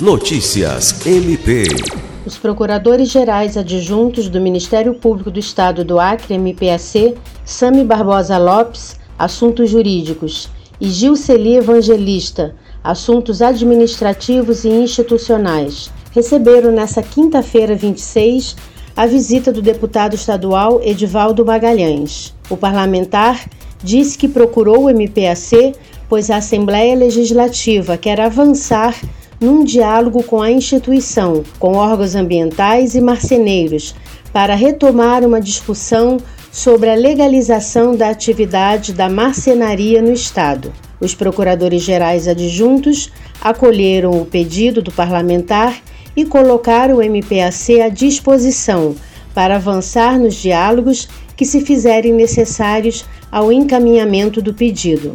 Notícias MP. Os procuradores gerais adjuntos do Ministério Público do Estado do Acre, MPAC, Sami Barbosa Lopes, Assuntos Jurídicos, e Gilceli Evangelista, Assuntos Administrativos e Institucionais, receberam nesta quinta-feira 26 a visita do deputado estadual Edivaldo Magalhães. O parlamentar disse que procurou o MPAC pois a Assembleia Legislativa quer avançar num diálogo com a instituição, com órgãos ambientais e marceneiros, para retomar uma discussão sobre a legalização da atividade da marcenaria no Estado. Os procuradores gerais adjuntos acolheram o pedido do parlamentar e colocar o MPAC à disposição para avançar nos diálogos que se fizerem necessários ao encaminhamento do pedido.